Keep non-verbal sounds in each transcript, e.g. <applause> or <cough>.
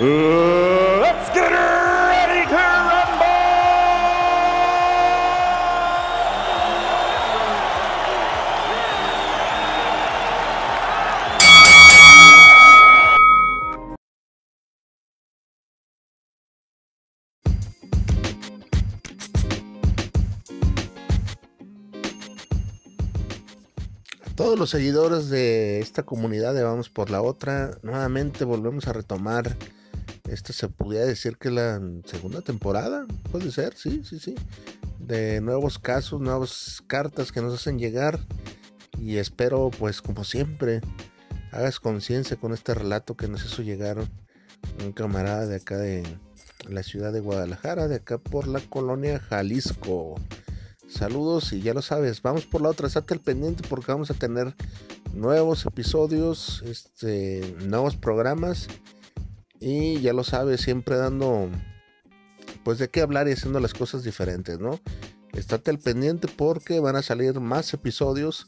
let's get ready todos los seguidores de esta comunidad de Vamos por la Otra, nuevamente volvemos a retomar. Esta se pudiera decir que la segunda temporada, puede ser, sí, sí, sí. De nuevos casos, nuevas cartas que nos hacen llegar. Y espero, pues, como siempre, hagas conciencia con este relato que nos hizo llegar un camarada de acá de la ciudad de Guadalajara, de acá por la colonia Jalisco. Saludos y ya lo sabes, vamos por la otra, estate al pendiente porque vamos a tener nuevos episodios, este, nuevos programas y ya lo sabes, siempre dando pues de qué hablar y haciendo las cosas diferentes, ¿no? Estate al pendiente porque van a salir más episodios,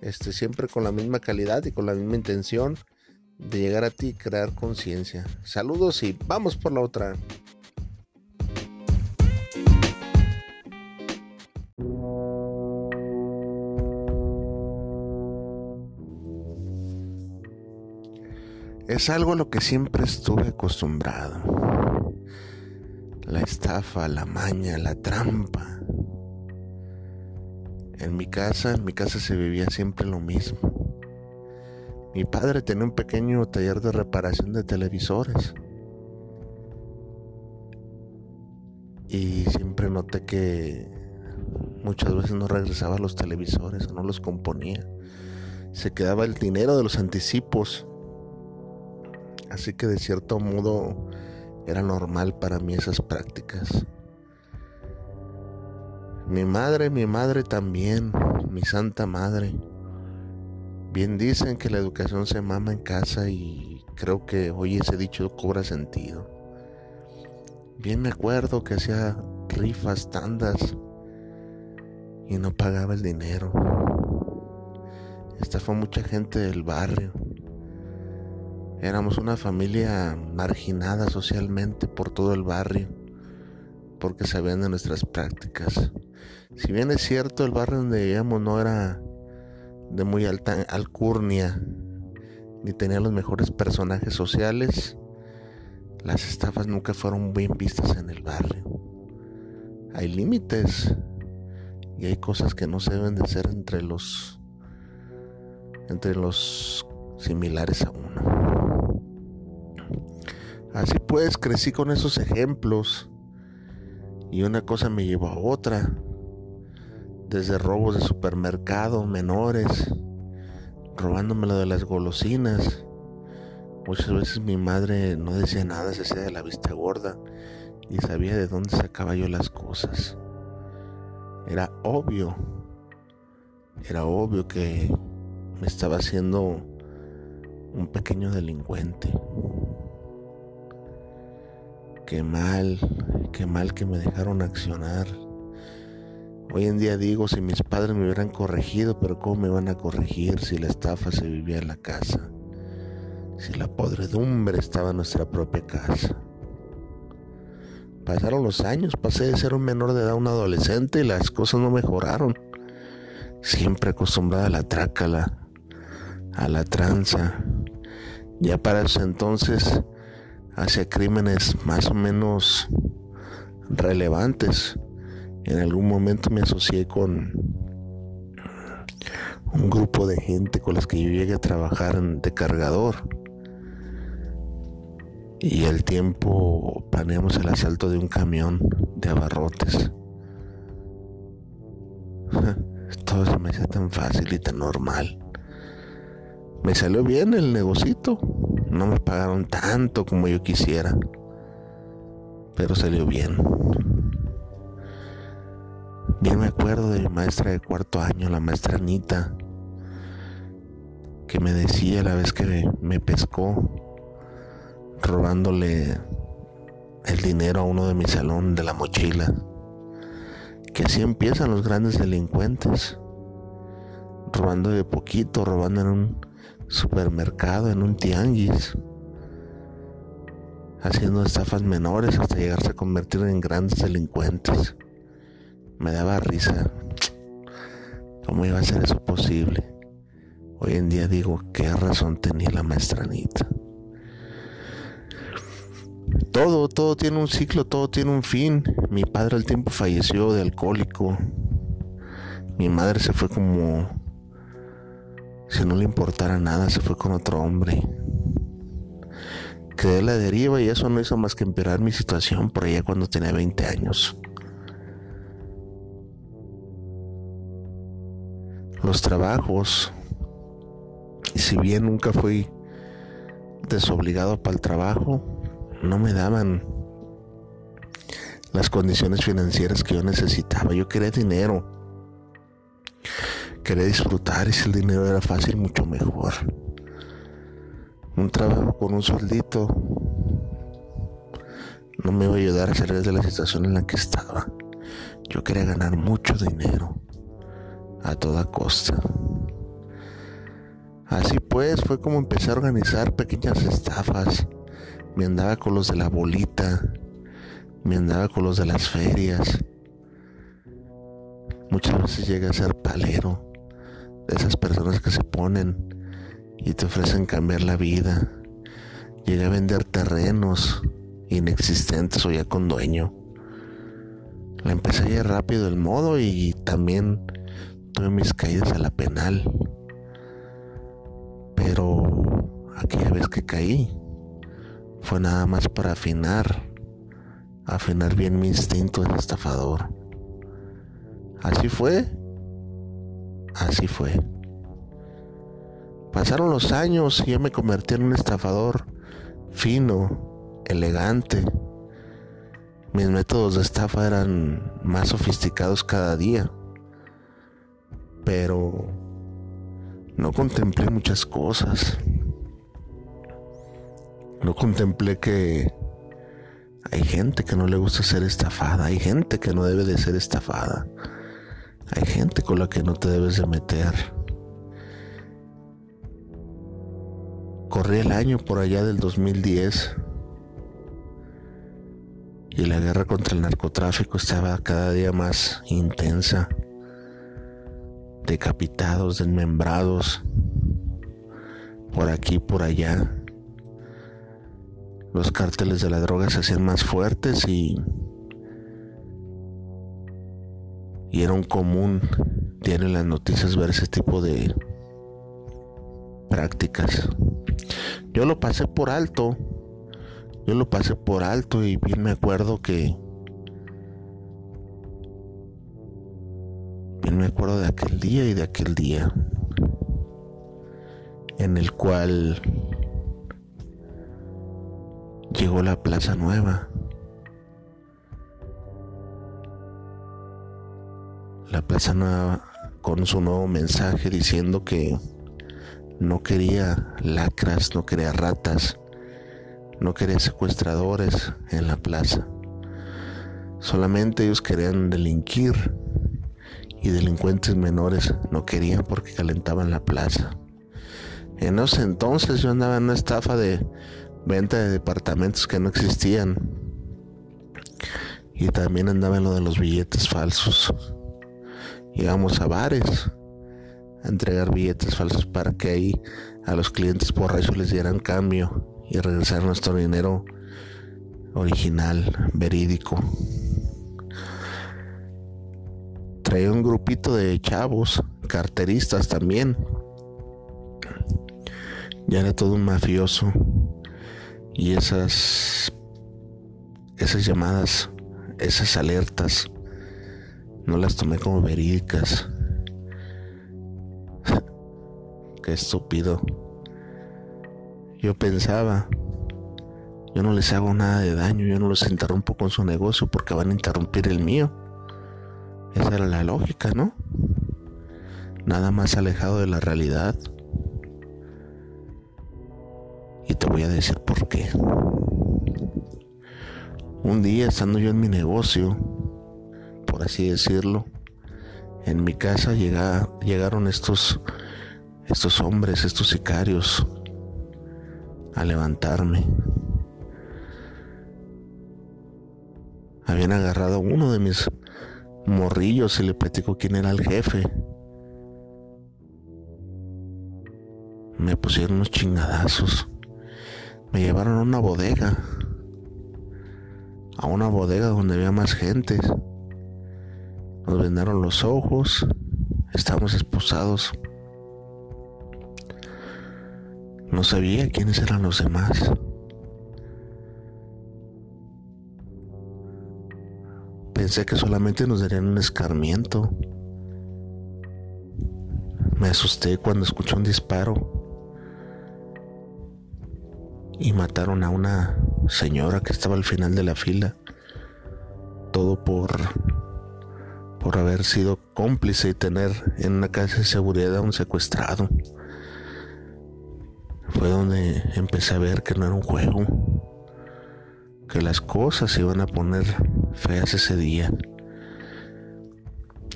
este, siempre con la misma calidad y con la misma intención de llegar a ti y crear conciencia. Saludos y vamos por la otra. Es algo a lo que siempre estuve acostumbrado. La estafa, la maña, la trampa. En mi casa, en mi casa se vivía siempre lo mismo. Mi padre tenía un pequeño taller de reparación de televisores. Y siempre noté que muchas veces no regresaba a los televisores, no los componía. Se quedaba el dinero de los anticipos Así que de cierto modo era normal para mí esas prácticas. Mi madre, mi madre también, mi santa madre. Bien dicen que la educación se mama en casa y creo que hoy ese dicho cobra sentido. Bien me acuerdo que hacía rifas, tandas y no pagaba el dinero. Esta fue mucha gente del barrio. Éramos una familia marginada socialmente por todo el barrio, porque sabían de nuestras prácticas. Si bien es cierto, el barrio donde vivíamos no era de muy alta alcurnia, ni tenía los mejores personajes sociales, las estafas nunca fueron bien vistas en el barrio. Hay límites y hay cosas que no se deben de hacer entre los entre los similares a uno. Así pues, crecí con esos ejemplos y una cosa me llevó a otra. Desde robos de supermercado menores, robándomelo de las golosinas. Muchas veces mi madre no decía nada, se hacía de la vista gorda y sabía de dónde sacaba yo las cosas. Era obvio, era obvio que me estaba haciendo un pequeño delincuente. Qué mal, qué mal que me dejaron accionar. Hoy en día digo, si mis padres me hubieran corregido, pero ¿cómo me van a corregir si la estafa se vivía en la casa? Si la podredumbre estaba en nuestra propia casa. Pasaron los años, pasé de ser un menor de edad a un adolescente y las cosas no mejoraron. Siempre acostumbrada a la trácala, a la tranza. Ya para ese entonces hacia crímenes más o menos relevantes. En algún momento me asocié con un grupo de gente con las que yo llegué a trabajar de cargador. Y al tiempo planeamos el asalto de un camión de abarrotes. <laughs> Todo se me hacía tan fácil y tan normal. Me salió bien el negocito no me pagaron tanto como yo quisiera. pero salió bien. Bien me acuerdo de mi maestra de cuarto año, la maestra Anita, que me decía la vez que me pescó robándole el dinero a uno de mi salón de la mochila, que así empiezan los grandes delincuentes, robando de poquito, robando en un supermercado, en un tianguis, haciendo estafas menores hasta llegarse a convertir en grandes delincuentes. Me daba risa. ¿Cómo iba a ser eso posible? Hoy en día digo, ¿qué razón tenía la maestranita? Todo, todo tiene un ciclo, todo tiene un fin. Mi padre al tiempo falleció de alcohólico. Mi madre se fue como si no le importara nada, se fue con otro hombre. Quedé a la deriva y eso no hizo más que empeorar mi situación por allá cuando tenía 20 años. Los trabajos, y si bien nunca fui desobligado para el trabajo, no me daban las condiciones financieras que yo necesitaba. Yo quería dinero. Quería disfrutar y si el dinero era fácil, mucho mejor. Un trabajo con un sueldito no me iba a ayudar a salir de la situación en la que estaba. Yo quería ganar mucho dinero a toda costa. Así pues, fue como empecé a organizar pequeñas estafas. Me andaba con los de la bolita, me andaba con los de las ferias. Muchas veces llegué a ser palero, esas personas que se ponen y te ofrecen cambiar la vida. Llegué a vender terrenos inexistentes o ya con dueño. La empecé ya rápido el modo y también tuve mis caídas a la penal. Pero aquella vez que caí fue nada más para afinar, afinar bien mi instinto de estafador. Así fue, así fue. Pasaron los años y yo me convertí en un estafador fino, elegante. Mis métodos de estafa eran más sofisticados cada día pero no contemplé muchas cosas. No contemplé que hay gente que no le gusta ser estafada, hay gente que no debe de ser estafada, hay gente con la que no te debes de meter. Corrí el año por allá del 2010 y la guerra contra el narcotráfico estaba cada día más intensa decapitados, desmembrados, por aquí, por allá. Los cárteles de la droga se hacían más fuertes y, y era un común tiene las noticias ver ese tipo de prácticas. Yo lo pasé por alto, yo lo pasé por alto y bien me acuerdo que me acuerdo de aquel día y de aquel día en el cual llegó la Plaza Nueva. La Plaza Nueva con su nuevo mensaje diciendo que no quería lacras, no quería ratas, no quería secuestradores en la plaza. Solamente ellos querían delinquir y delincuentes menores no querían porque calentaban la plaza. En ese entonces yo andaba en una estafa de venta de departamentos que no existían. Y también andaba en lo de los billetes falsos. Íbamos a bares a entregar billetes falsos para que ahí a los clientes borrachos les dieran cambio y regresar nuestro dinero original, verídico traía un grupito de chavos, carteristas también. Ya era todo un mafioso. Y esas esas llamadas, esas alertas no las tomé como verídicas. Qué estúpido. Yo pensaba Yo no les hago nada de daño, yo no los interrumpo con su negocio porque van a interrumpir el mío. Esa era la lógica, ¿no? Nada más alejado de la realidad. Y te voy a decir por qué. Un día estando yo en mi negocio, por así decirlo, en mi casa llegaron estos, estos hombres, estos sicarios, a levantarme. Habían agarrado a uno de mis morrillos y le platico quién era el jefe. Me pusieron unos chingadazos. Me llevaron a una bodega. A una bodega donde había más gente. Nos vendaron los ojos. Estábamos esposados. No sabía quiénes eran los demás. Pensé que solamente nos darían un escarmiento. Me asusté cuando escuché un disparo y mataron a una señora que estaba al final de la fila. Todo por por haber sido cómplice y tener en una casa de seguridad a un secuestrado. Fue donde empecé a ver que no era un juego, que las cosas se iban a poner feas ese día.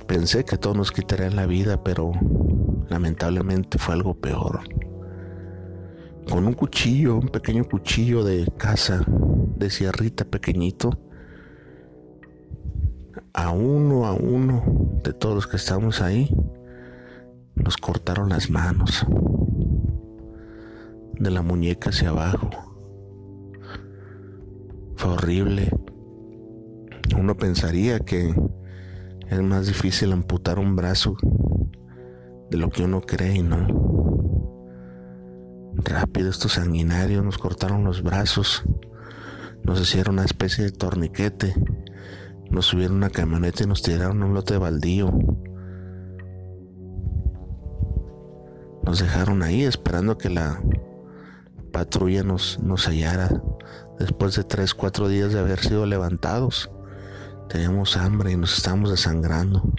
Pensé que todos nos quitarían la vida, pero lamentablemente fue algo peor. Con un cuchillo, un pequeño cuchillo de casa, de sierrita pequeñito, a uno a uno de todos los que estábamos ahí, nos cortaron las manos, de la muñeca hacia abajo. Fue horrible. Uno pensaría que es más difícil amputar un brazo de lo que uno cree no. Rápido estos sanguinarios nos cortaron los brazos, nos hicieron una especie de torniquete, nos subieron una camioneta y nos tiraron un lote baldío. Nos dejaron ahí esperando que la patrulla nos, nos hallara después de tres, cuatro días de haber sido levantados. Teníamos hambre y nos estábamos desangrando.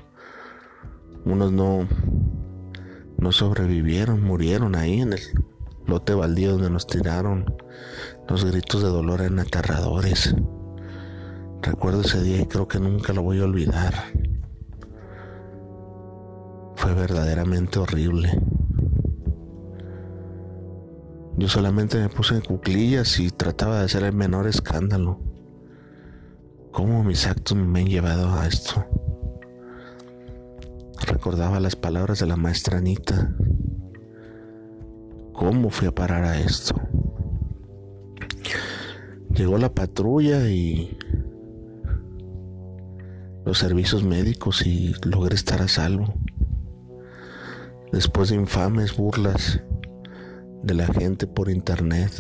Unos no, no sobrevivieron, murieron ahí en el lote baldío donde nos tiraron. Los gritos de dolor eran aterradores. Recuerdo ese día y creo que nunca lo voy a olvidar. Fue verdaderamente horrible. Yo solamente me puse en cuclillas y trataba de hacer el menor escándalo. ¿Cómo mis actos me han llevado a esto? Recordaba las palabras de la maestra Anita. ¿Cómo fui a parar a esto? Llegó la patrulla y los servicios médicos y logré estar a salvo. Después de infames burlas de la gente por internet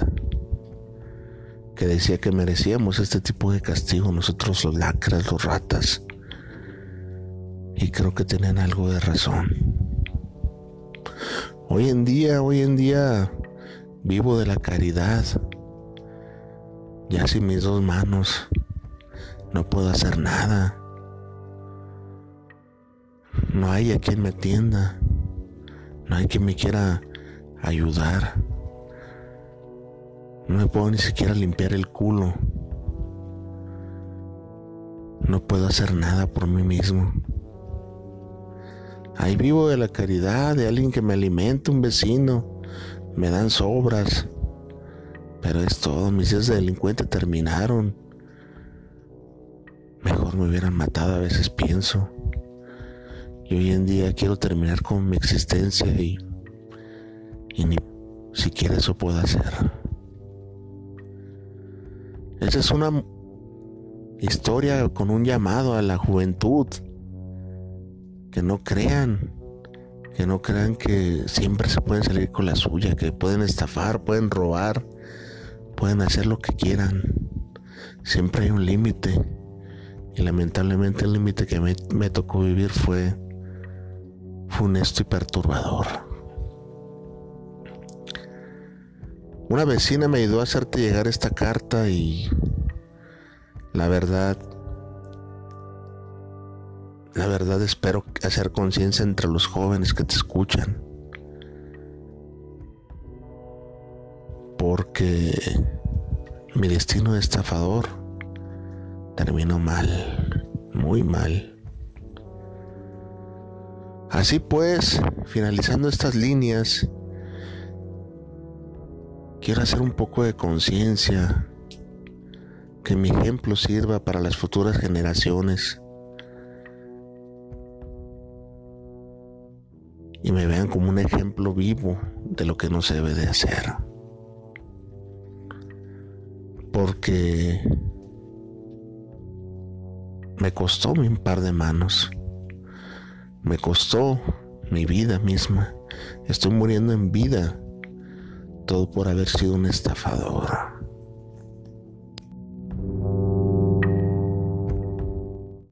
que decía que merecíamos este tipo de castigo, nosotros los lacras, los ratas. Y creo que tenían algo de razón. Hoy en día, hoy en día vivo de la caridad. Ya sin mis dos manos no puedo hacer nada. No hay a quien me atienda. No hay quien me quiera ayudar. No me puedo ni siquiera limpiar el culo. No puedo hacer nada por mí mismo. Ahí vivo de la caridad, de alguien que me alimenta, un vecino. Me dan sobras. Pero es todo, mis días de delincuente terminaron. Mejor me hubieran matado, a veces pienso. Y hoy en día quiero terminar con mi existencia y, y ni siquiera eso puedo hacer. Esa es una historia con un llamado a la juventud. Que no crean, que no crean que siempre se pueden salir con la suya, que pueden estafar, pueden robar, pueden hacer lo que quieran. Siempre hay un límite. Y lamentablemente el límite que me, me, tocó vivir fue funesto y perturbador. Una vecina me ayudó a hacerte llegar esta carta y la verdad, la verdad espero hacer conciencia entre los jóvenes que te escuchan. Porque mi destino de estafador terminó mal, muy mal. Así pues, finalizando estas líneas, quiero hacer un poco de conciencia, que mi ejemplo sirva para las futuras generaciones y me vean como un ejemplo vivo de lo que no se debe de hacer. Porque me costó mi par de manos. Me costó mi vida misma. Estoy muriendo en vida. Todo por haber sido un estafador.